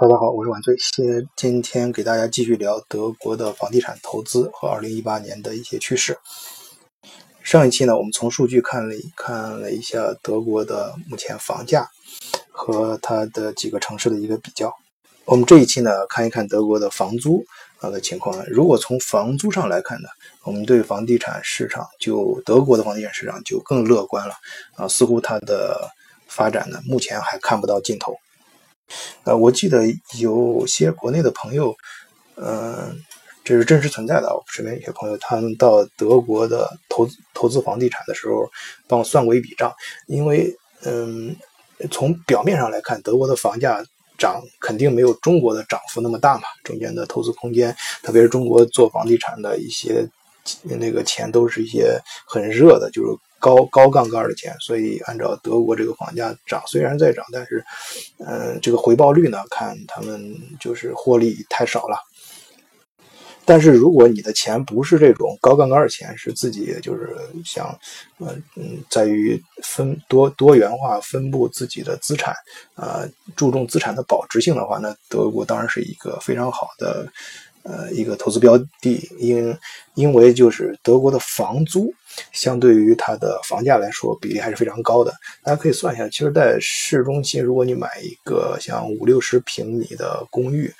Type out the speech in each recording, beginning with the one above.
大家好，我是晚醉。先今天给大家继续聊德国的房地产投资和二零一八年的一些趋势。上一期呢，我们从数据看了看了一下德国的目前房价和它的几个城市的一个比较。我们这一期呢，看一看德国的房租啊的情况。如果从房租上来看呢，我们对房地产市场就德国的房地产市场就更乐观了啊，似乎它的发展呢，目前还看不到尽头。呃，我记得有些国内的朋友，嗯，这是真实存在的。我身边有些朋友，他们到德国的投资投资房地产的时候，帮我算过一笔账。因为，嗯，从表面上来看，德国的房价涨肯定没有中国的涨幅那么大嘛，中间的投资空间，特别是中国做房地产的一些那个钱，都是一些很热的，就是。高高杠杆的钱，所以按照德国这个房价涨，虽然在涨，但是，嗯，这个回报率呢，看他们就是获利太少了。但是如果你的钱不是这种高杠杆的钱，是自己就是想，嗯嗯，在于分多多元化分布自己的资产，呃，注重资产的保值性的话，那德国当然是一个非常好的。呃，一个投资标的，因因为就是德国的房租相对于它的房价来说，比例还是非常高的。大家可以算一下，其实，在市中心，如果你买一个像五六十平米的公寓，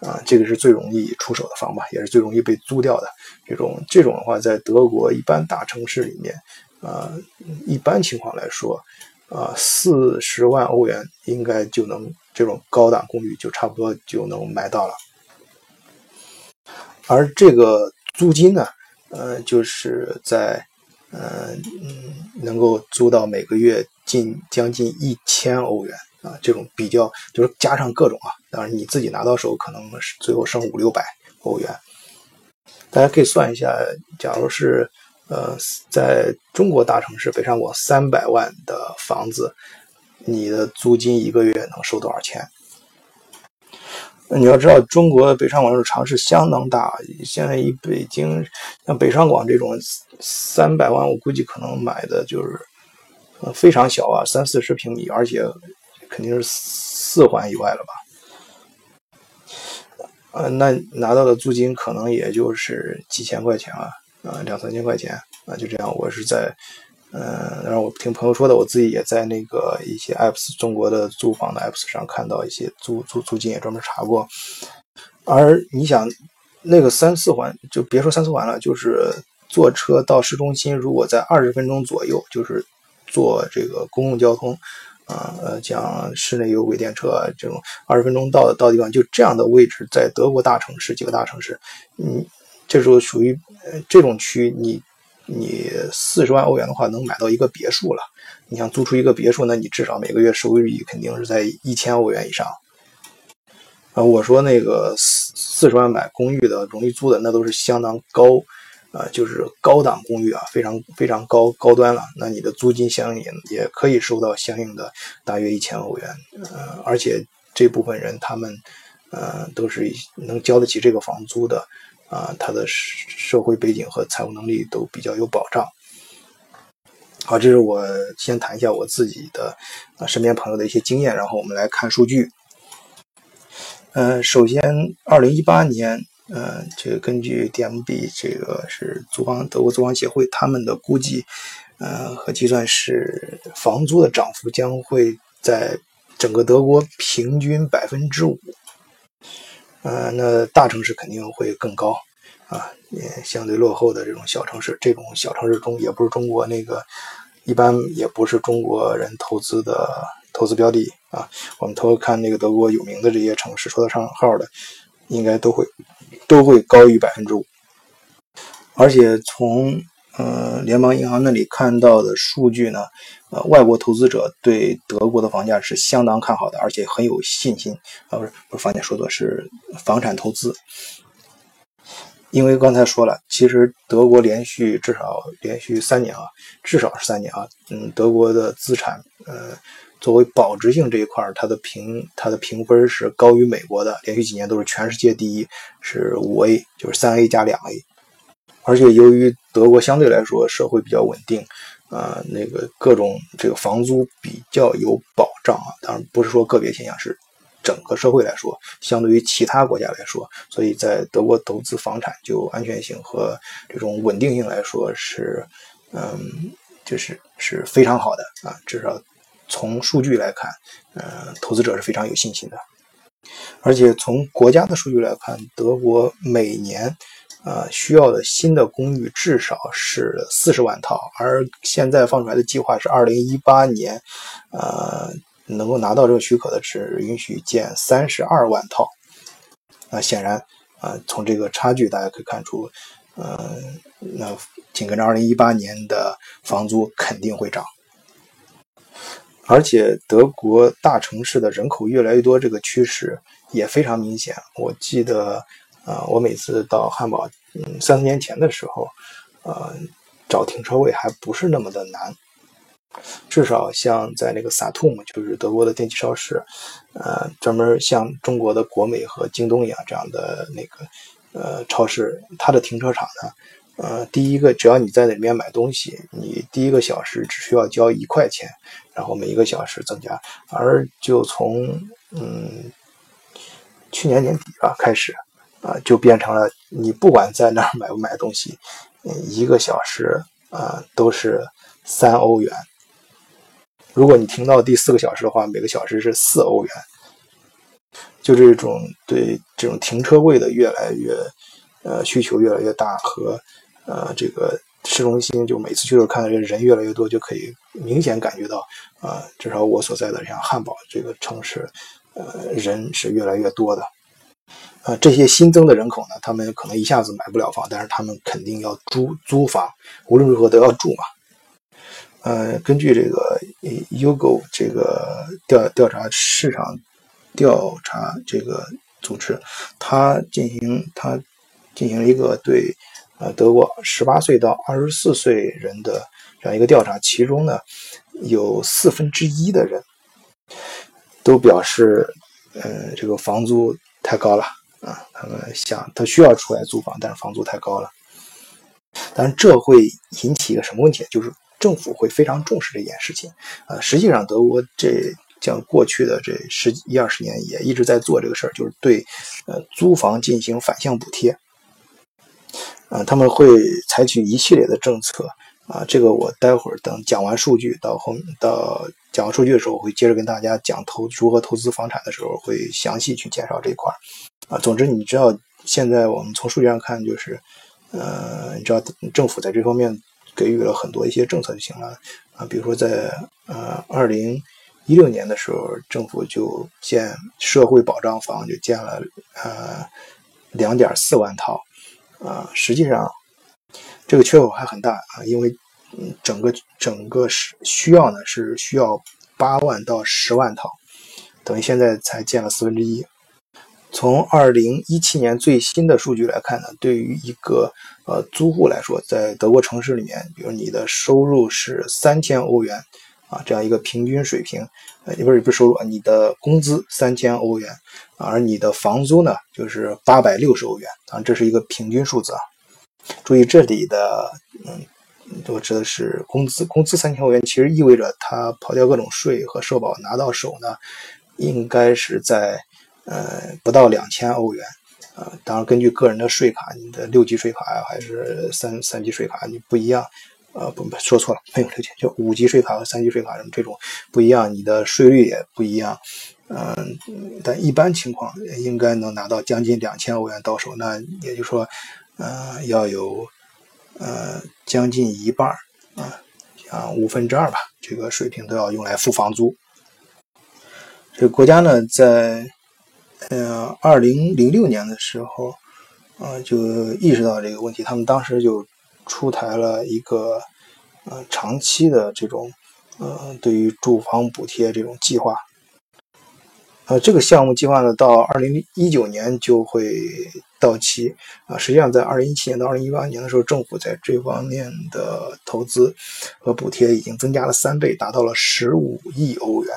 啊，这个是最容易出手的房吧，也是最容易被租掉的。这种这种的话，在德国一般大城市里面，啊，一般情况来说，啊，四十万欧元应该就能这种高档公寓就差不多就能买到了。而这个租金呢，呃，就是在，呃，嗯，能够租到每个月近将近一千欧元啊，这种比较就是加上各种啊，当然你自己拿到手可能是最后剩五六百欧元。大家可以算一下，假如是呃，在中国大城市北上广三百万的房子，你的租金一个月能收多少钱？你要知道，中国北上广这种城市相当大。现在以北京像北上广这种三百万，我估计可能买的就是呃非常小啊，三四十平米，而且肯定是四环以外了吧？呃，那拿到的租金可能也就是几千块钱啊，啊两三千块钱啊，就这样。我是在。嗯，然后我听朋友说的，我自己也在那个一些 apps 中国的租房的 apps 上看到一些租租租金，也专门查过。而你想，那个三四环，就别说三四环了，就是坐车到市中心，如果在二十分钟左右，就是坐这个公共交通，啊呃，像室内有轨电车这种二十分钟到到地方，就这样的位置，在德国大城市几个大城市，嗯，这时候属于这种区你。你四十万欧元的话，能买到一个别墅了。你想租出一个别墅，那你至少每个月收益肯定是在一千欧元以上。啊，我说那个四四十万买公寓的容易租的，那都是相当高，啊，就是高档公寓啊，非常非常高高端了。那你的租金相应也可以收到相应的大约一千欧元。呃，而且这部分人他们，呃，都是能交得起这个房租的。啊，他的社会背景和财务能力都比较有保障。好，这是我先谈一下我自己的啊身边朋友的一些经验，然后我们来看数据。嗯，首先，二零一八年，嗯，这个根据 DMB 这个是租房德国租房协会他们的估计，呃和计算是房租的涨幅将会在整个德国平均百分之五。呃，那大城市肯定会更高，啊，也相对落后的这种小城市，这种小城市中也不是中国那个，一般也不是中国人投资的投资标的啊。我们偷看那个德国有名的这些城市，说得上号的，应该都会都会高于百分之五，而且从。呃，联邦银行那里看到的数据呢，呃，外国投资者对德国的房价是相当看好的，而且很有信心啊，不是不是房价说的是房产投资，因为刚才说了，其实德国连续至少连续三年啊，至少是三年啊，嗯，德国的资产呃，作为保值性这一块，它的评它的评分是高于美国的，连续几年都是全世界第一，是五 A，就是三 A 加两 A。而且由于德国相对来说社会比较稳定，啊，那个各种这个房租比较有保障啊，当然不是说个别现象，是整个社会来说，相对于其他国家来说，所以在德国投资房产就安全性和这种稳定性来说是，嗯，就是是非常好的啊，至少从数据来看，嗯，投资者是非常有信心的。而且从国家的数据来看，德国每年。呃，需要的新的公寓至少是四十万套，而现在放出来的计划是二零一八年，呃，能够拿到这个许可的只允许建三十二万套。那显然，啊，从这个差距大家可以看出，呃，那紧跟着二零一八年的房租肯定会涨，而且德国大城市的人口越来越多，这个趋势也非常明显。我记得。啊，我每次到汉堡，嗯，三四年前的时候，呃，找停车位还不是那么的难。至少像在那个萨图姆，就是德国的电器超市，呃，专门像中国的国美和京东一样这样的那个呃超市，它的停车场呢，呃，第一个只要你在里面买东西，你第一个小时只需要交一块钱，然后每一个小时增加。而就从嗯去年年底吧开始。啊，就变成了你不管在那儿买不买东西，一个小时啊都是三欧元。如果你停到第四个小时的话，每个小时是四欧元。就这种对这种停车位的越来越呃需求越来越大，和呃这个市中心就每次去都看到这人越来越多，就可以明显感觉到啊，至少我所在的像汉堡这个城市，呃人是越来越多的。呃，这些新增的人口呢，他们可能一下子买不了房，但是他们肯定要租租房，无论如何都要住嘛。呃，根据这个 Ugo 这个调调查市场调查这个组织，他进行他进行了一个对呃德国十八岁到二十四岁人的这样一个调查，其中呢有四分之一的人都表示，呃，这个房租太高了。啊，他们想他需要出来租房，但是房租太高了。但是这会引起一个什么问题？就是政府会非常重视这件事情。呃，实际上德国这像过去的这十一二十年也一直在做这个事儿，就是对呃租房进行反向补贴。啊，他们会采取一系列的政策。啊，这个我待会儿等讲完数据到后到讲完数据的时候，我会接着跟大家讲投如何投资房产的时候，会详细去介绍这一块儿。啊，总之你知道，现在我们从数据上看，就是，呃，你知道政府在这方面给予了很多一些政策就行了啊。比如说在呃二零一六年的时候，政府就建社会保障房，就建了呃两点四万套啊。实际上这个缺口还很大啊，因为嗯整个整个是需要呢是需要八万到十万套，等于现在才建了四分之一。从二零一七年最新的数据来看呢，对于一个呃租户来说，在德国城市里面，比如你的收入是三千欧元啊，这样一个平均水平，呃，不是不是收入啊，你的工资三千欧元，而你的房租呢就是八百六十欧元啊，这是一个平均数字啊。注意这里的嗯，我指的是工资，工资三千欧元，其实意味着他刨掉各种税和社保拿到手呢，应该是在。呃，不到两千欧元，啊，当然根据个人的税卡，你的六级税卡呀，还是三三级税卡，你不一样，呃，不，说错了，没有六千，就五级税卡和三级税卡什么这种不一样，你的税率也不一样，嗯，但一般情况应该能拿到将近两千欧元到手，那也就是说，呃，要有呃将近一半啊，像五分之二吧，这个水平都要用来付房租。这国家呢，在呃，二零零六年的时候，呃，就意识到这个问题，他们当时就出台了一个呃长期的这种呃对于住房补贴这种计划。呃，这个项目计划呢，到二零一九年就会到期啊。实际上，在二零一七年到二零一八年的时候，政府在这方面的投资和补贴已经增加了三倍，达到了十五亿欧元。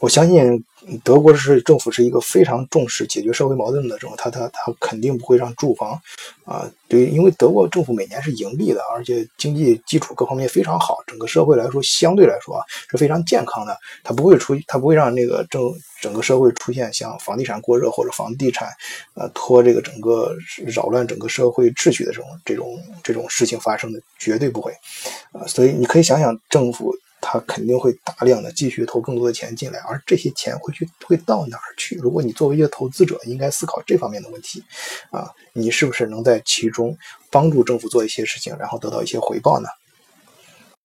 我相信德国是政府是一个非常重视解决社会矛盾的这种，他他他肯定不会让住房啊，对，因为德国政府每年是盈利的，而且经济基础各方面非常好，整个社会来说相对来说啊是非常健康的，他不会出，他不会让那个政整个社会出现像房地产过热或者房地产呃拖这个整个扰乱整个社会秩序的这种这种这种事情发生的，绝对不会啊，所以你可以想想政府。他肯定会大量的继续投更多的钱进来，而这些钱会去会到哪儿去？如果你作为一个投资者，应该思考这方面的问题，啊，你是不是能在其中帮助政府做一些事情，然后得到一些回报呢？